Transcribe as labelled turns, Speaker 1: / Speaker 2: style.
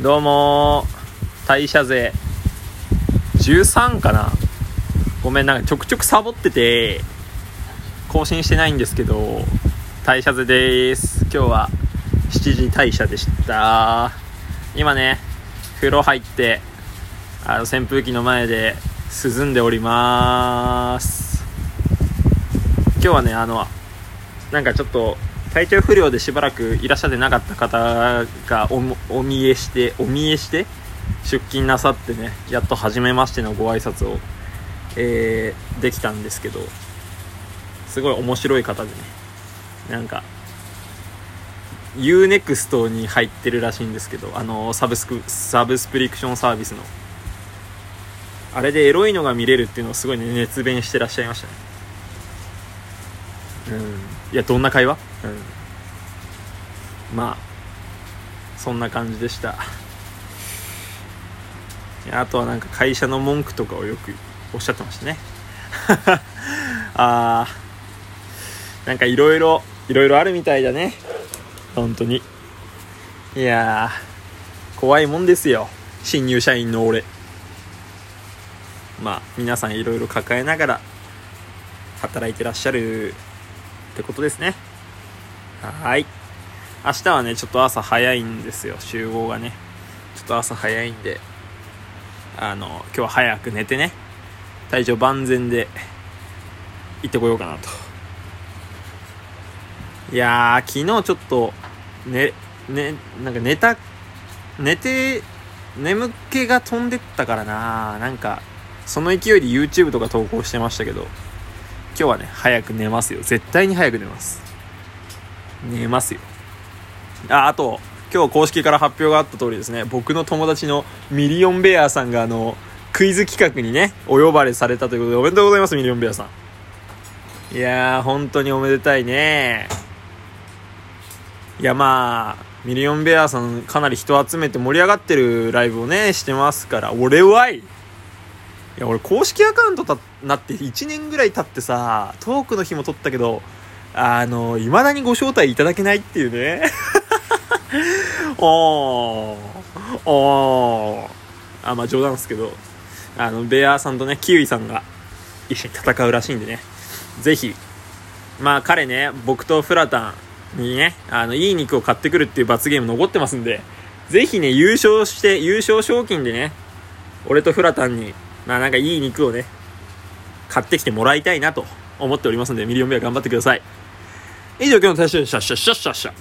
Speaker 1: どうも代謝税13かな。ごめんなんかちょくちょくサボってて更新してないんですけど代謝税です。今日は7時代謝でした。今ね風呂入ってあの扇風機の前で涼んでおります。今日はねあのなんかちょっと体調不良でしばらくいらっしゃってなかった方がおお見えしてお見えして出勤なさってねやっと初めましてのご挨拶を、えー、できたんですけどすごい面白い方でねなんか UNEXT に入ってるらしいんですけどあのサブスクサブスプリクションサービスの。あれでエロいのが見れるっていうのをすごい、ね、熱弁してらっしゃいましたね。うん。いやどんな会話？うん。まあそんな感じでした。あとはなんか会社の文句とかをよくおっしゃってましたね。あーなんかいろいろいろいろあるみたいだね。本当に。いや怖いもんですよ。新入社員の俺。まあ皆さんいろいろ抱えながら働いてらっしゃるってことですね。はい。明日はねちょっと朝早いんですよ。集合がね。ちょっと朝早いんで。あの今日は早く寝てね。体調万全で行ってこようかなと。いやー昨日ちょっとねねなんか寝た寝て眠気が飛んでったからななんかその勢いで YouTube とか投稿してましたけど。今日はね、早く寝ますよ。絶対に早く寝ます。寝ますよ。あ、あと、今日公式から発表があった通りですね、僕の友達のミリオンベアさんがあの、クイズ企画にね、お呼ばれされたということで、おめでとうございます、ミリオンベアさん。いやー、本当におめでたいね。いや、まあ、ミリオンベアさんかなり人集めて盛り上がってるライブをね、してますから、俺はいいや、俺公式アカウントたなって1年ぐらい経ってさ、トークの日も撮ったけど、あの、未だにご招待いただけないっていうね。おー、おー。あ、まあ冗談ですけど、あの、ベアーさんとね、キウイさんが一緒に戦うらしいんでね、ぜひ、まあ彼ね、僕とフラタンにね、あの、いい肉を買ってくるっていう罰ゲーム残ってますんで、ぜひね、優勝して、優勝賞金でね、俺とフラタンにまあなんかいい肉をね、買ってきてもらいたいなと思っておりますので、ミリオンベア頑張ってください。以上今日の対象でした。シャッシャッシャッシャ。